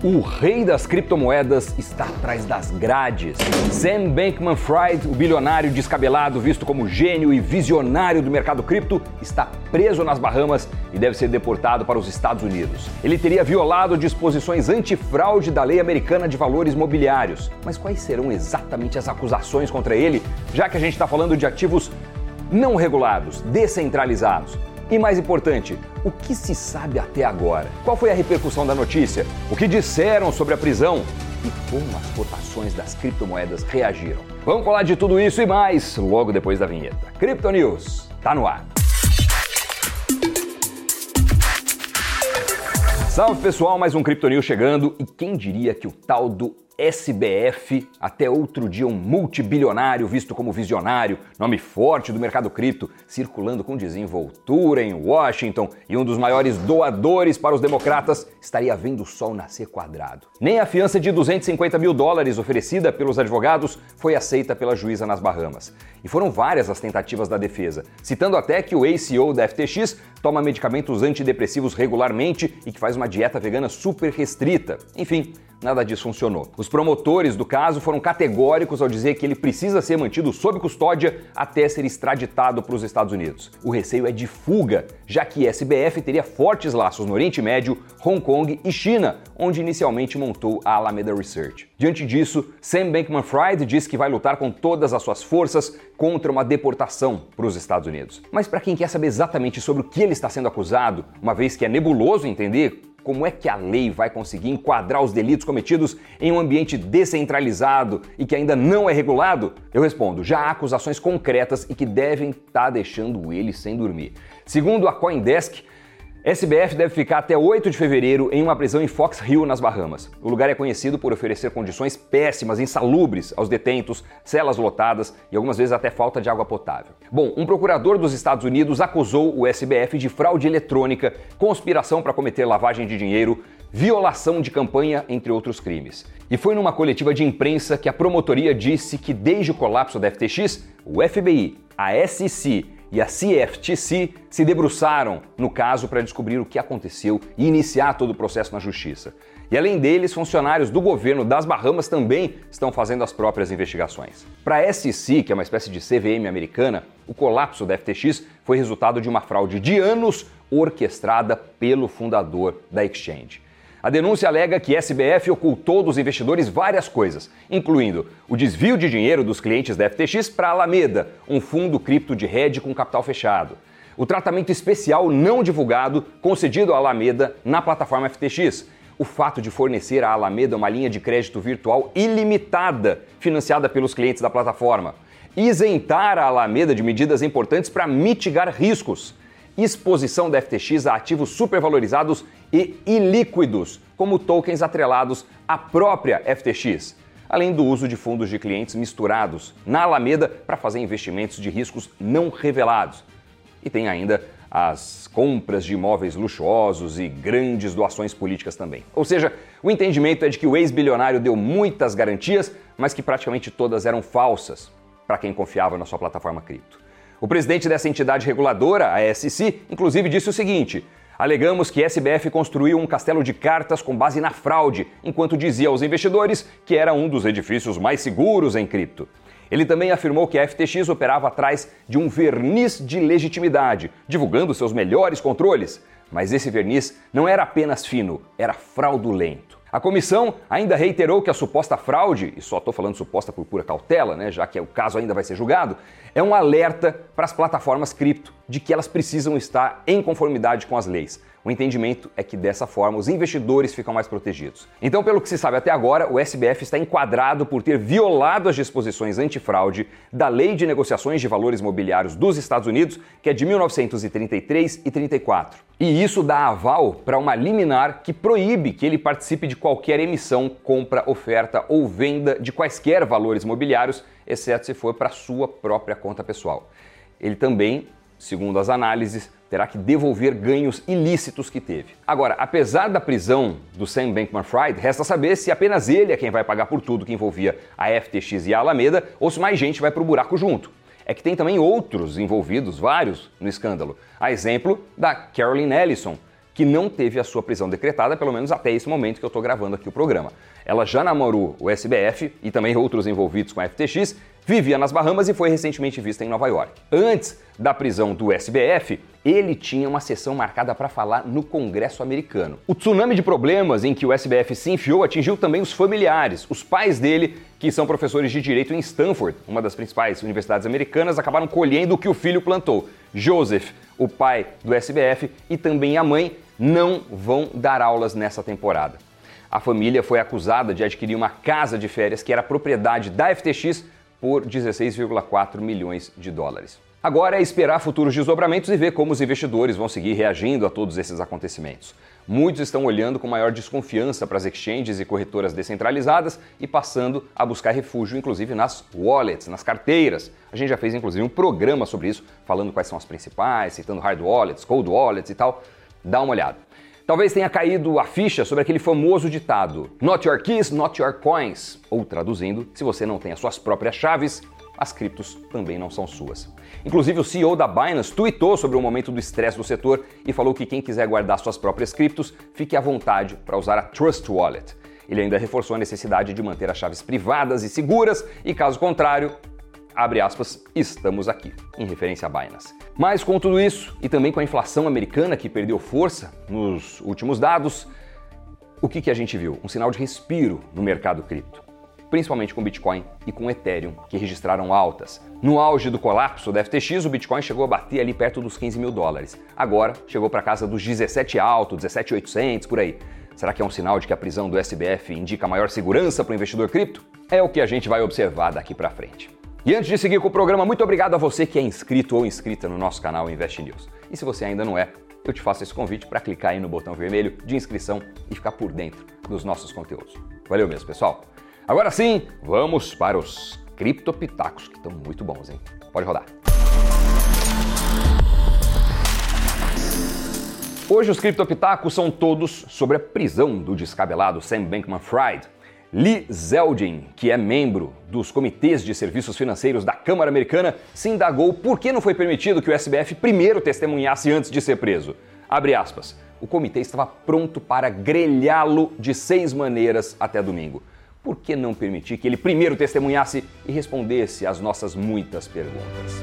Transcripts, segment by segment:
O rei das criptomoedas está atrás das grades. Sam Bankman-Fried, o bilionário descabelado visto como gênio e visionário do mercado cripto, está preso nas Bahamas e deve ser deportado para os Estados Unidos. Ele teria violado disposições antifraude da lei americana de valores mobiliários. Mas quais serão exatamente as acusações contra ele, já que a gente está falando de ativos não regulados, descentralizados? E mais importante, o que se sabe até agora? Qual foi a repercussão da notícia? O que disseram sobre a prisão? E como as cotações das criptomoedas reagiram? Vamos falar de tudo isso e mais logo depois da vinheta. Crypto News, tá no ar. Salve pessoal, mais um Crypto News chegando e quem diria que o tal do SBF, até outro dia um multibilionário visto como visionário, nome forte do mercado cripto, circulando com desenvoltura em Washington e um dos maiores doadores para os democratas, estaria vendo o sol nascer quadrado. Nem a fiança de 250 mil dólares oferecida pelos advogados foi aceita pela juíza nas Bahamas. E foram várias as tentativas da defesa, citando até que o ACO da FTX toma medicamentos antidepressivos regularmente e que faz uma dieta vegana super restrita. Enfim, nada disso funcionou. Os promotores do caso foram categóricos ao dizer que ele precisa ser mantido sob custódia até ser extraditado para os Estados Unidos. O receio é de fuga, já que SBF teria fortes laços no Oriente Médio, Hong Kong e China, onde inicialmente montou a Alameda Research. Diante disso, Sam Bankman-Fried diz que vai lutar com todas as suas forças contra uma deportação para os Estados Unidos. Mas para quem quer saber exatamente sobre o que ele está sendo acusado, uma vez que é nebuloso entender como é que a lei vai conseguir enquadrar os delitos cometidos em um ambiente descentralizado e que ainda não é regulado? Eu respondo: já há acusações concretas e que devem estar tá deixando ele sem dormir. Segundo a Coindesk, SBF deve ficar até 8 de fevereiro em uma prisão em Fox Hill, nas Bahamas. O lugar é conhecido por oferecer condições péssimas, insalubres aos detentos, celas lotadas e algumas vezes até falta de água potável. Bom, um procurador dos Estados Unidos acusou o SBF de fraude eletrônica, conspiração para cometer lavagem de dinheiro, violação de campanha, entre outros crimes. E foi numa coletiva de imprensa que a promotoria disse que desde o colapso da FTX, o FBI, a SEC e a CFTC se debruçaram no caso para descobrir o que aconteceu e iniciar todo o processo na justiça. E além deles, funcionários do governo das Bahamas também estão fazendo as próprias investigações. Para a SEC, que é uma espécie de CVM americana, o colapso da FTX foi resultado de uma fraude de anos orquestrada pelo fundador da exchange. A denúncia alega que SBF ocultou dos investidores várias coisas, incluindo o desvio de dinheiro dos clientes da FTX para a Alameda, um fundo cripto de rede com capital fechado. O tratamento especial não divulgado concedido à Alameda na plataforma FTX. O fato de fornecer à Alameda uma linha de crédito virtual ilimitada, financiada pelos clientes da plataforma. Isentar a Alameda de medidas importantes para mitigar riscos exposição da FTX a ativos supervalorizados e ilíquidos, como tokens atrelados à própria FTX, além do uso de fundos de clientes misturados na Alameda para fazer investimentos de riscos não revelados. E tem ainda as compras de imóveis luxuosos e grandes doações políticas também. Ou seja, o entendimento é de que o ex-bilionário deu muitas garantias, mas que praticamente todas eram falsas para quem confiava na sua plataforma cripto. O presidente dessa entidade reguladora, a SEC, inclusive disse o seguinte: Alegamos que SBF construiu um castelo de cartas com base na fraude, enquanto dizia aos investidores que era um dos edifícios mais seguros em cripto. Ele também afirmou que a FTX operava atrás de um verniz de legitimidade, divulgando seus melhores controles. Mas esse verniz não era apenas fino, era fraudulento. A comissão ainda reiterou que a suposta fraude, e só estou falando suposta por pura cautela, né, já que o caso ainda vai ser julgado, é um alerta para as plataformas cripto de que elas precisam estar em conformidade com as leis. O entendimento é que dessa forma os investidores ficam mais protegidos. Então, pelo que se sabe até agora, o SBF está enquadrado por ter violado as disposições antifraude da Lei de Negociações de Valores Mobiliários dos Estados Unidos, que é de 1933 e 34. E isso dá aval para uma liminar que proíbe que ele participe de qualquer emissão, compra, oferta ou venda de quaisquer valores mobiliários, exceto se for para sua própria conta pessoal. Ele também, segundo as análises, terá que devolver ganhos ilícitos que teve. Agora, apesar da prisão do Sam Bankman-Fried, resta saber se apenas ele é quem vai pagar por tudo que envolvia a FTX e a Alameda ou se mais gente vai pro buraco junto. É que tem também outros envolvidos, vários, no escândalo. A exemplo da Caroline Ellison, que não teve a sua prisão decretada, pelo menos até esse momento que eu estou gravando aqui o programa. Ela já namorou o SBF e também outros envolvidos com a FTX, vivia nas Bahamas e foi recentemente vista em Nova York. Antes da prisão do SBF, ele tinha uma sessão marcada para falar no Congresso americano. O tsunami de problemas em que o SBF se enfiou atingiu também os familiares. Os pais dele, que são professores de direito em Stanford, uma das principais universidades americanas, acabaram colhendo o que o filho plantou. Joseph, o pai do SBF, e também a mãe não vão dar aulas nessa temporada. A família foi acusada de adquirir uma casa de férias que era propriedade da FTX por 16,4 milhões de dólares. Agora é esperar futuros desdobramentos e ver como os investidores vão seguir reagindo a todos esses acontecimentos. Muitos estão olhando com maior desconfiança para as exchanges e corretoras descentralizadas e passando a buscar refúgio, inclusive nas wallets, nas carteiras. A gente já fez inclusive um programa sobre isso, falando quais são as principais, citando hard wallets, cold wallets e tal. Dá uma olhada. Talvez tenha caído a ficha sobre aquele famoso ditado: Not your keys, not your coins. Ou traduzindo, se você não tem as suas próprias chaves, as criptos também não são suas. Inclusive, o CEO da Binance tweetou sobre o momento do estresse do setor e falou que quem quiser guardar suas próprias criptos, fique à vontade para usar a Trust Wallet. Ele ainda reforçou a necessidade de manter as chaves privadas e seguras e, caso contrário, abre aspas, estamos aqui, em referência a Binance. Mas com tudo isso, e também com a inflação americana que perdeu força nos últimos dados, o que, que a gente viu? Um sinal de respiro no mercado cripto principalmente com Bitcoin e com Ethereum, que registraram altas. No auge do colapso da FTX, o Bitcoin chegou a bater ali perto dos 15 mil dólares. Agora chegou para casa dos 17 alto, 17,800 por aí. Será que é um sinal de que a prisão do SBF indica maior segurança para o investidor cripto? É o que a gente vai observar daqui para frente. E antes de seguir com o programa, muito obrigado a você que é inscrito ou inscrita no nosso canal Invest News. E se você ainda não é, eu te faço esse convite para clicar aí no botão vermelho de inscrição e ficar por dentro dos nossos conteúdos. Valeu mesmo, pessoal. Agora sim, vamos para os criptopitacos, que estão muito bons, hein? Pode rodar. Hoje os criptopitacos são todos sobre a prisão do descabelado Sam Bankman-Fried. Lee Zeldin, que é membro dos comitês de serviços financeiros da Câmara Americana, se indagou por que não foi permitido que o SBF primeiro testemunhasse antes de ser preso. Abre aspas. O comitê estava pronto para grelhá-lo de seis maneiras até domingo por que não permitir que ele primeiro testemunhasse e respondesse às nossas muitas perguntas?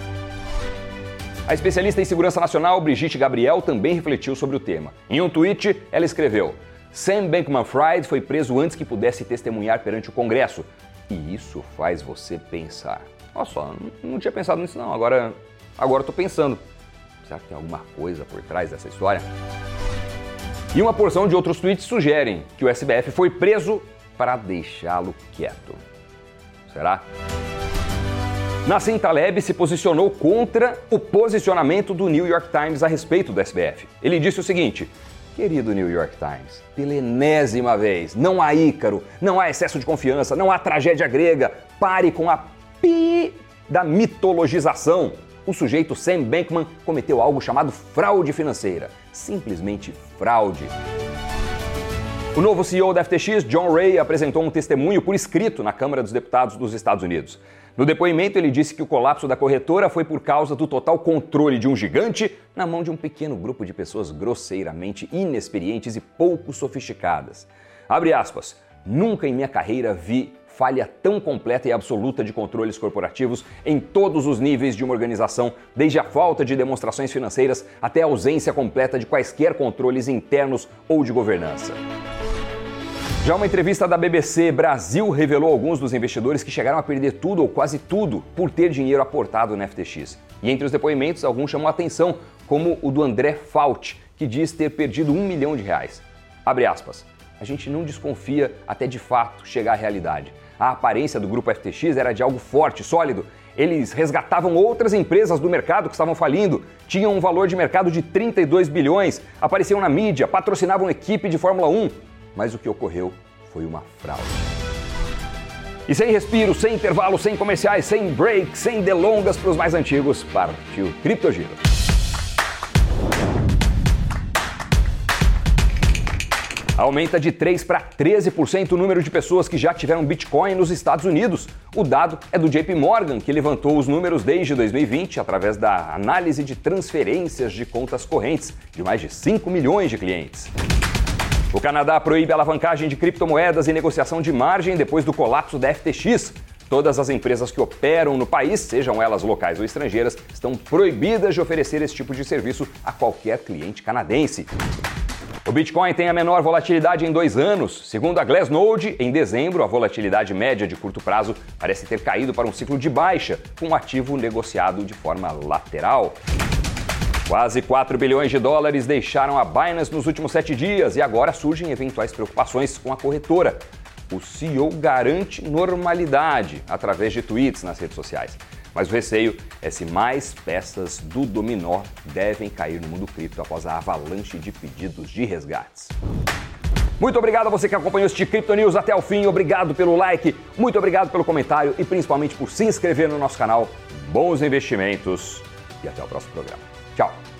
A especialista em segurança nacional Brigitte Gabriel também refletiu sobre o tema. Em um tweet, ela escreveu: Sam Bankman-Fried foi preso antes que pudesse testemunhar perante o Congresso. E isso faz você pensar. Olha só, não tinha pensado nisso não, agora agora estou pensando. Será que tem alguma coisa por trás dessa história? E uma porção de outros tweets sugerem que o SBF foi preso para deixá-lo quieto. Será? Nassim Taleb se posicionou contra o posicionamento do New York Times a respeito do SBF. Ele disse o seguinte: Querido New York Times, pela enésima vez, não há Ícaro, não há excesso de confiança, não há tragédia grega. Pare com a pi da mitologização. O sujeito Sam Bankman cometeu algo chamado fraude financeira. Simplesmente fraude. O novo CEO da FTX, John Ray, apresentou um testemunho por escrito na Câmara dos Deputados dos Estados Unidos. No depoimento, ele disse que o colapso da corretora foi por causa do total controle de um gigante na mão de um pequeno grupo de pessoas grosseiramente inexperientes e pouco sofisticadas. Abre aspas. Nunca em minha carreira vi falha tão completa e absoluta de controles corporativos em todos os níveis de uma organização, desde a falta de demonstrações financeiras até a ausência completa de quaisquer controles internos ou de governança. Já uma entrevista da BBC Brasil revelou alguns dos investidores que chegaram a perder tudo ou quase tudo por ter dinheiro aportado na FTX. E entre os depoimentos, alguns chamam a atenção, como o do André Fault, que diz ter perdido um milhão de reais. Abre aspas. A gente não desconfia até de fato chegar à realidade. A aparência do grupo FTX era de algo forte, sólido. Eles resgatavam outras empresas do mercado que estavam falindo, tinham um valor de mercado de 32 bilhões, apareciam na mídia, patrocinavam equipe de Fórmula 1, mas o que ocorreu foi uma fraude. E sem respiro, sem intervalo, sem comerciais, sem break, sem delongas para os mais antigos, partiu Criptogiro. Aumenta de 3 para 13% o número de pessoas que já tiveram Bitcoin nos Estados Unidos. O dado é do JP Morgan, que levantou os números desde 2020 através da análise de transferências de contas correntes de mais de 5 milhões de clientes. O Canadá proíbe a alavancagem de criptomoedas e negociação de margem depois do colapso da FTX. Todas as empresas que operam no país, sejam elas locais ou estrangeiras, estão proibidas de oferecer esse tipo de serviço a qualquer cliente canadense. O Bitcoin tem a menor volatilidade em dois anos. Segundo a Glassnode, em dezembro, a volatilidade média de curto prazo parece ter caído para um ciclo de baixa, com o ativo negociado de forma lateral. Quase 4 bilhões de dólares deixaram a Binance nos últimos sete dias e agora surgem eventuais preocupações com a corretora. O CEO garante normalidade através de tweets nas redes sociais. Mas o receio é se mais peças do dominó devem cair no mundo cripto após a avalanche de pedidos de resgates. Muito obrigado a você que acompanhou este Crypto News até o fim. Obrigado pelo like, muito obrigado pelo comentário e principalmente por se inscrever no nosso canal. Bons investimentos e até o próximo programa. Tchau!